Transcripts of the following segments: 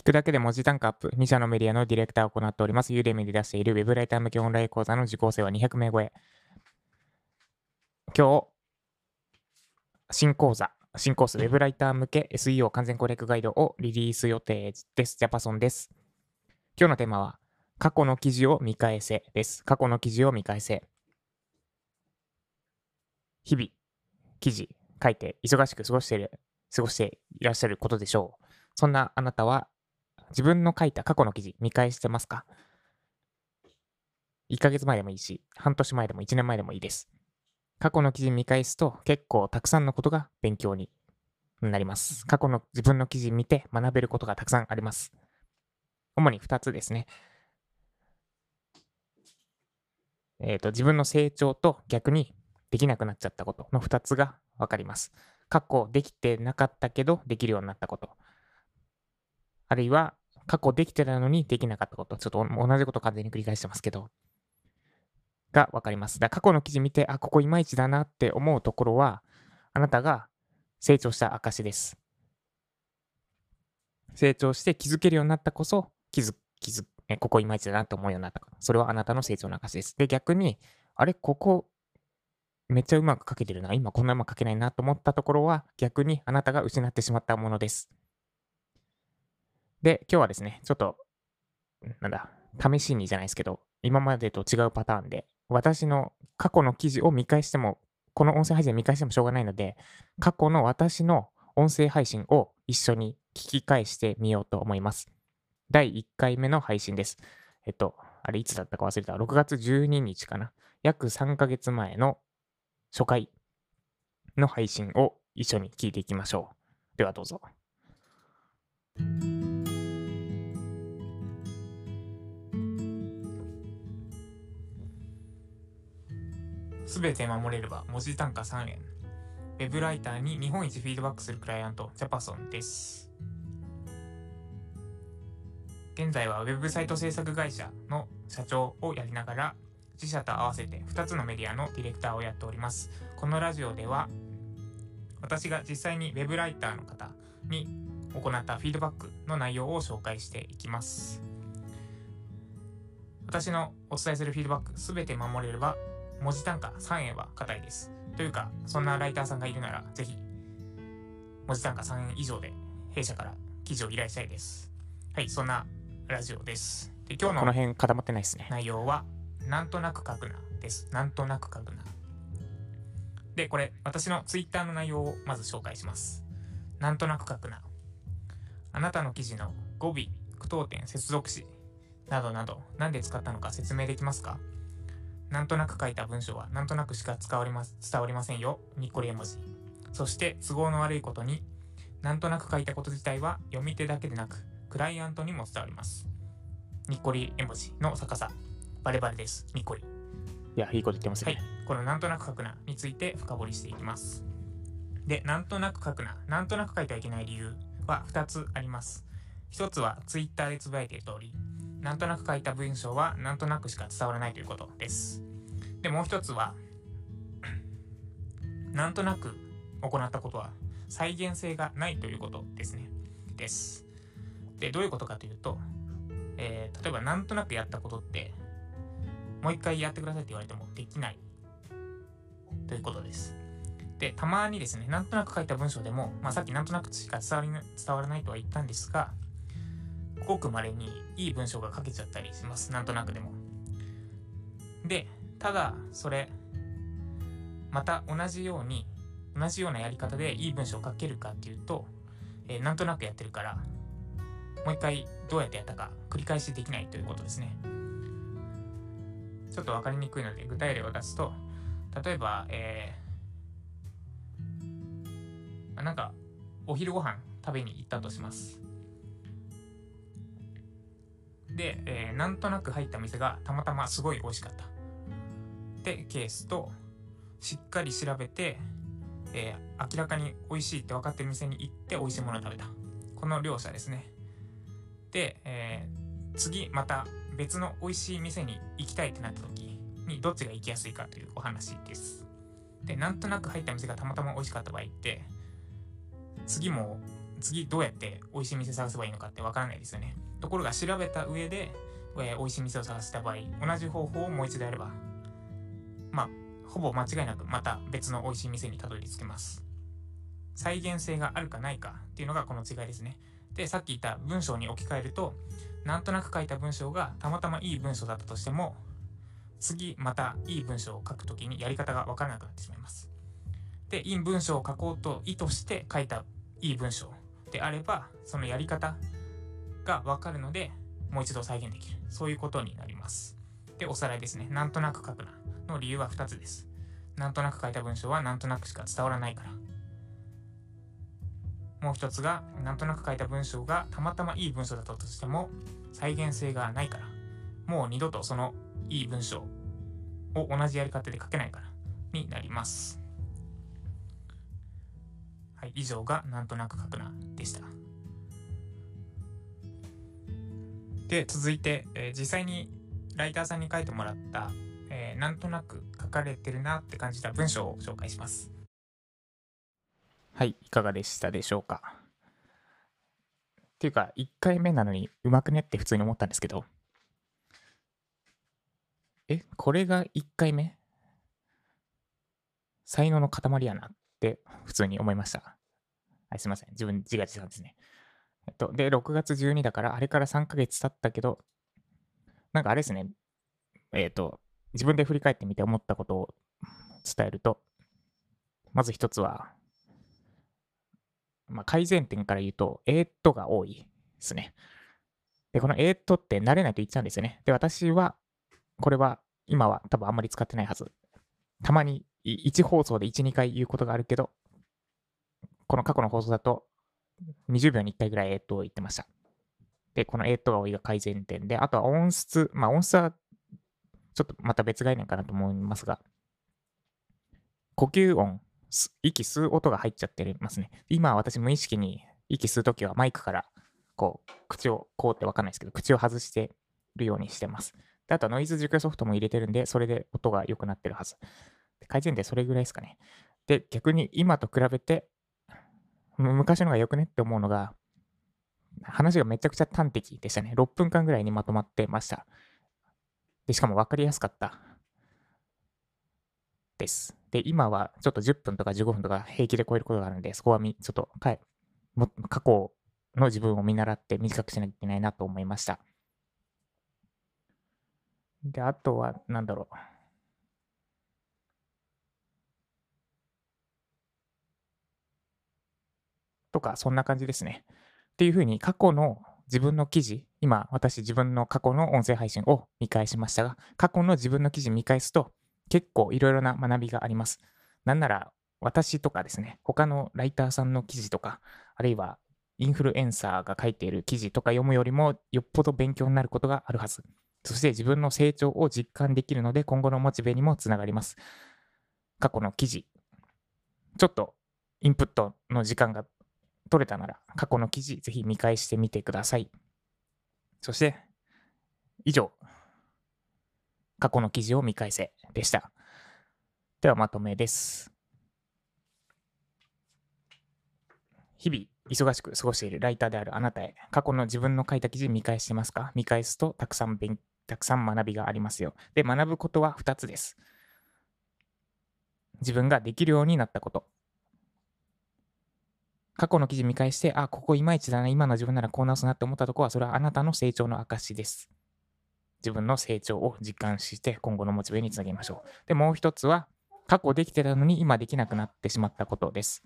聞くだけで文字単価アップ、2社のメディアのディレクターを行っております。ユーデミで出しているウェブライター向けオンライン講座の受講生は200名超え。今日、新講座、新コース、ウェブライター向け SEO 完全攻略ガイドをリリース予定です。ジャパソンです。今日のテーマは、過去の記事を見返せです。過去の記事を見返せ。日々、記事書いて忙しく過ごしている、過ごしていらっしゃることでしょう。そんなあなたは自分の書いた過去の記事見返してますか ?1 ヶ月前でもいいし、半年前でも1年前でもいいです。過去の記事見返すと結構たくさんのことが勉強になります。過去の自分の記事見て学べることがたくさんあります。主に2つですね。えっ、ー、と、自分の成長と逆にできなくなっちゃったことの2つがわかります。過去できてなかったけどできるようになったこと。あるいは過去できてたのにできなかったこと。ちょっと同じこと完全に繰り返してますけど。がわかります。だから過去の記事見て、あ、ここいまいちだなって思うところは、あなたが成長した証です。成長して気づけるようになったこそ、気づ、気づ、えここいまいちだなと思うようになった。それはあなたの成長の証です。で、逆に、あれ、ここめっちゃうまく書けてるな、今こんなうまく書けないなと思ったところは逆にあなたが失ってしまったものです。で、今日はですね、ちょっと、なんだ、試しにじゃないですけど、今までと違うパターンで、私の過去の記事を見返しても、この音声配信を見返してもしょうがないので、過去の私の音声配信を一緒に聞き返してみようと思います。第1回目の配信です。えっと、あれいつだったか忘れた。6月12日かな。約3ヶ月前の初回の配信を一緒に聞いていきましょう。ではどうぞ。すべて守れれば文字単価3円。ウェブライターに日本一フィードバックするクライアント、ジャパソンです。現在はウェブサイト制作会社の社長をやりながら自社と合わせて2つのメディアのディレクターをやっております。このラジオでは私が実際に web ライターの方に行ったフィードバックの内容を紹介していきます。私のお伝えするフィードバックすべて守れれば文字単価3円は硬いです。というか、そんなライターさんがいるならぜひ文字単価3円以上で弊社から記事を依頼したいです。はい、そんなラジオです。で今日のこの辺固まってないですね。内容はなんとなく書くなです。なんとなく書くな。で、これ、私の Twitter の内容をまず紹介します。なんとなく書くな。あなたの記事の語尾、句読点、接続詞などなど、何で使ったのか説明できますか？なんとなく書いた文章はなんとなくしか伝わります伝わりませんよ。にっこり絵文字。そして都合の悪いことに、なんとなく書いたこと自体は読み手だけでなく、クライアントにも伝わります。にっこり絵文字の逆さ。バレバレです。にっこり。いや、いいこと言ってますね。はい。このなんとなく書くなについて深掘りしていきます。で、なんとなく書くな、なんとなく書いてはいけない理由は2つあります。1つは Twitter でつぶやいている通り、なんとなく書いた文章はなんとなくしか伝わらないということです。で、もう1つは、なんとなく行ったことは再現性がないということですね。です。で、どういうことかというと、えー、例えばなんとなくやったことってもう一回やってくださいって言われてもできないということです。で、たまにですね、なんとなく書いた文章でも、まあ、さっきなんとなくしか伝わり伝わらないとは言ったんですが、ごく稀にいい文章が書けちゃったりします。なんとなくでも。で、ただ、それ、また同じように、同じようなやり方でいい文章を書けるかっていうと、えー、なんとなくやってるから、もう一回どうやってやったか繰り返しできないということですね。ちょっと分かりにくいので具体例を出すと例えば、えー、なんかお昼ご飯食べに行ったとしますで、えー、なんとなく入った店がたまたますごい美味しかったでケースとしっかり調べて、えー、明らかに美味しいって分かってる店に行って美味しいものを食べたこの両者ですねで、えー、次また別の美味しい店に行きたいってなった時にどっちが行きやすいかというお話です。で、なんとなく入った店がたまたま美味しかった場合って、次も次どうやって美味しい店探せばいいのかってわからないですよね。ところが調べた上で、えー、美味しい店を探した場合、同じ方法をもう一度やれば、まあ、ほぼ間違いなくまた別の美味しい店にたどり着けます。再現性があるかないかっていうのがこの違いですね。で、さっき言った文章に置き換えると、なんとなく書いた文章がたまたまいい文章だったとしても、次またいい文章を書くときにやり方がわからなくなってしまいます。で、いい文章を書こうと意図して書いたいい文章であれば、そのやり方がわかるので、もう一度再現できる。そういうことになります。で、おさらいですね。なんとなく書くなの理由は2つです。なんとなく書いた文章はなんとなくしか伝わらないから。もう一つが、なんとなく書いた文章がたまたまいい文章だったとしても、再現性がないから、もう二度とそのいい文章を同じやり方で書けないからになります。はい、以上がなんとなく書くなでした。で、続いて、えー、実際にライターさんに書いてもらった、えー、なんとなく書かれてるなって感じた文章を紹介します。はい、いかがでしたでしょうか？っていうか、1回目なのにうまくねって普通に思ったんですけど、え、これが1回目？才能の塊やなって普通に思いました。はい、すいません。自分自画自賛ですね。えっと、で、6月12だから、あれから3ヶ月経ったけど、なんかあれですね、えっ、と、自分で振り返ってみて思ったことを伝えると、まず一つは、まあ、改善点から言うと、えー、っとが多いですね。で、このえー、っとって慣れないと言っちゃうんですよね。で、私は、これは今は多分あんまり使ってないはず。たまに1放送で1、2回言うことがあるけど、この過去の放送だと20秒に1回ぐらいえ、っと言ってました。で、このえ、っとが多いが改善点で、あとは音質、まあ音質はちょっとまた別概念かなと思いますが、呼吸音息吸う音が入っちゃってますね。今私無意識に息吸うときはマイクからこう口をこうってわかんないですけど口を外してるようにしてます。であとはノイズ除去ソフトも入れてるんでそれで音が良くなってるはず。改善点それぐらいですかね。で逆に今と比べて昔のが良くねって思うのが話がめちゃくちゃ端的でしたね。6分間ぐらいにまとまってました。でしかも分かりやすかった。です。で、今はちょっと10分とか15分とか平気で超えることがあるので、そこはみちょっと過去の自分を見習って短くしなきゃいけないなと思いました。で、あとは、なんだろう。とか、そんな感じですね。っていうふうに、過去の自分の記事、今、私自分の過去の音声配信を見返しましたが、過去の自分の記事見返すと、結構いろいろな学びがあります。なんなら私とかですね、他のライターさんの記事とか、あるいはインフルエンサーが書いている記事とか読むよりもよっぽど勉強になることがあるはず。そして自分の成長を実感できるので今後のモチベにもつながります。過去の記事、ちょっとインプットの時間が取れたなら過去の記事ぜひ見返してみてください。そして以上、過去の記事を見返せでした。ではまとめです。日々忙しく過ごしているライターであるあなたへ、過去の自分の書いた記事見返してますか？見返すとたくさん勉たくさん学びがありますよ。で、学ぶことは2つです。自分ができるようになったこと。過去の記事見返して、あ、ここいまいちだな、今の自分ならこう直すなって思ったところは、それはあなたの成長の証です。自分の成長を実感して今後のモチベにつなげましょう。で、もう一つは、過去できてたのに今できなくなってしまったことです。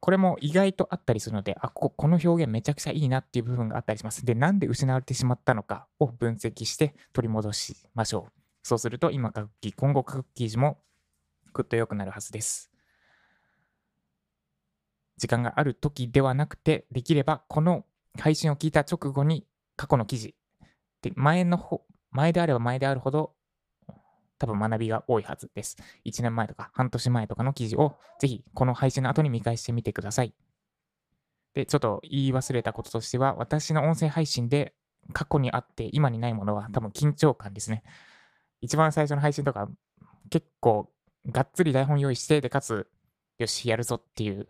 これも意外とあったりするので、あ、こここの表現めちゃくちゃいいなっていう部分があったりします。で、なんで失われてしまったのかを分析して取り戻しましょう。そうすると今書く記、今後書く記事もぐっと良くなるはずです。時間がある時ではなくて、できればこの配信を聞いた直後に過去の記事で、前の方、前であれば前であるほど、多分学びが多いはずです。1年前とか半年前とかの記事を、ぜひこの配信の後に見返してみてください。で、ちょっと言い忘れたこととしては、私の音声配信で過去にあって今にないものは多分緊張感ですね。一番最初の配信とか結構がっつり台本用意して、で、かつ、よし、やるぞっていう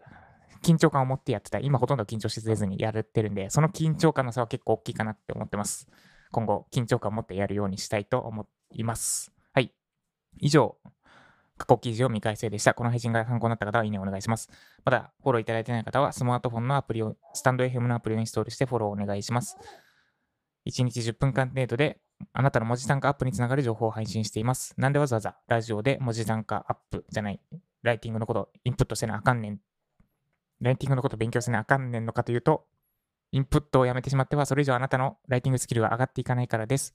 緊張感を持ってやってた。今ほとんど緊張しせずにやってるんで、その緊張感の差は結構大きいかなって思ってます。今後、緊張感を持ってやるようにしたいと思います。はい。以上、過去記事を見返せでした。この配信が参考になった方は、いいねお願いします。まだ、フォローいただいてない方は、スマートフォンのアプリを、スタンド FM のアプリをインストールしてフォローお願いします。1日10分間程度で、あなたの文字単価アップにつながる情報を配信しています。なんでわざわざラジオで文字単価アップじゃない、ライティングのことインプットせなあかんねん。ライティングのこと勉強せなあかんねんのかというと、インプットをやめてしまっては、それ以上あなたのライティングスキルは上がっていかないからです。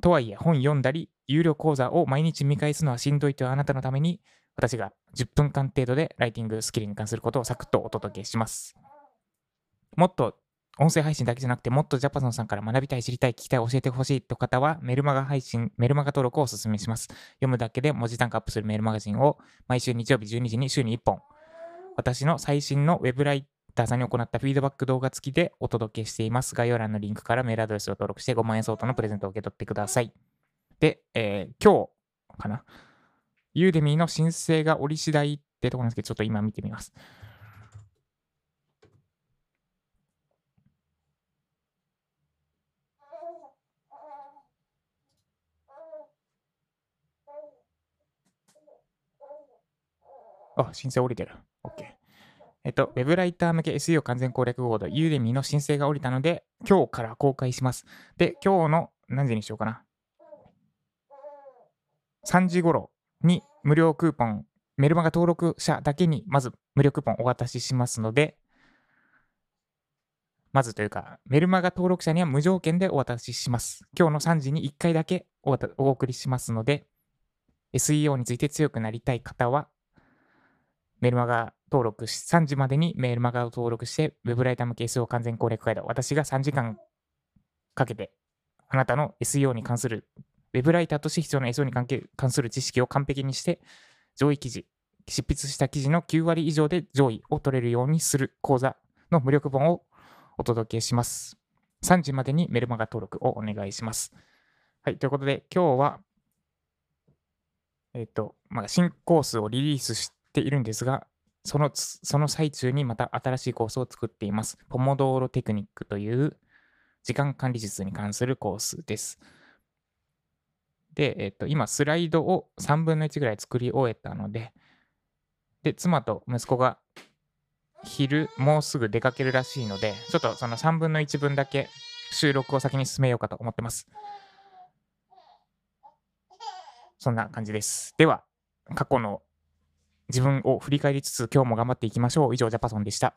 とはいえ、本読んだり、有料講座を毎日見返すのはしんどいというあなたのために、私が10分間程度でライティングスキルに関することをサクッとお届けします。もっと音声配信だけじゃなくて、もっとジャパソンさんから学びたい、知りたい、聞きたい、教えてほしいという方は、メルマガ配信、メルマガ登録をお勧めします。読むだけで文字単価アップするメールマガジンを毎週日曜日12時に週に1本、私の最新のウェブライターさんに行ったフィードバック動画付きでお届けしています。概要欄のリンクからメールアドレスを登録して5万円相当のプレゼントを受け取ってください。で、えー、今日かな？ユーデミーの申請が折り次第ってところなんですけど、ちょっと今見てみます。あ、申請降りてる。OK。えっと、ウェブライター向け SEO 完全攻略ボード、ユーデミの申請が降りたので、今日から公開します。で、今日の何時にしようかな。3時頃に無料クーポン、メルマガ登録者だけにまず無料クーポンお渡ししますので、まずというか、メルマガ登録者には無条件でお渡しします。今日の3時に1回だけお送りしますので、SEO について強くなりたい方は、メルマガ登録し、3時までにメールマガを登録して、ウェブライター向け SEO 完全攻略ガイド、私が3時間かけて、あなたの SEO に関する、ウェブライターとして必要な SEO に関係関する知識を完璧にして、上位記事、執筆した記事の9割以上で上位を取れるようにする講座の無力本をお届けします。3時までにメルマガ登録をお願いします。はい、ということで、今日は、えっ、ー、と、まあ、新コースをリリースしているんですが、そのその最中にまた新しいコースを作っています。ポモドーロテクニックという時間管理術に関するコースです。で、えっと、今、スライドを3分の1ぐらい作り終えたので、で、妻と息子が昼、もうすぐ出かけるらしいので、ちょっとその3分の1分だけ収録を先に進めようかと思ってます。そんな感じです。では、過去の自分を振り返りつつ今日も頑張っていきましょう。以上、ジャパソンでした。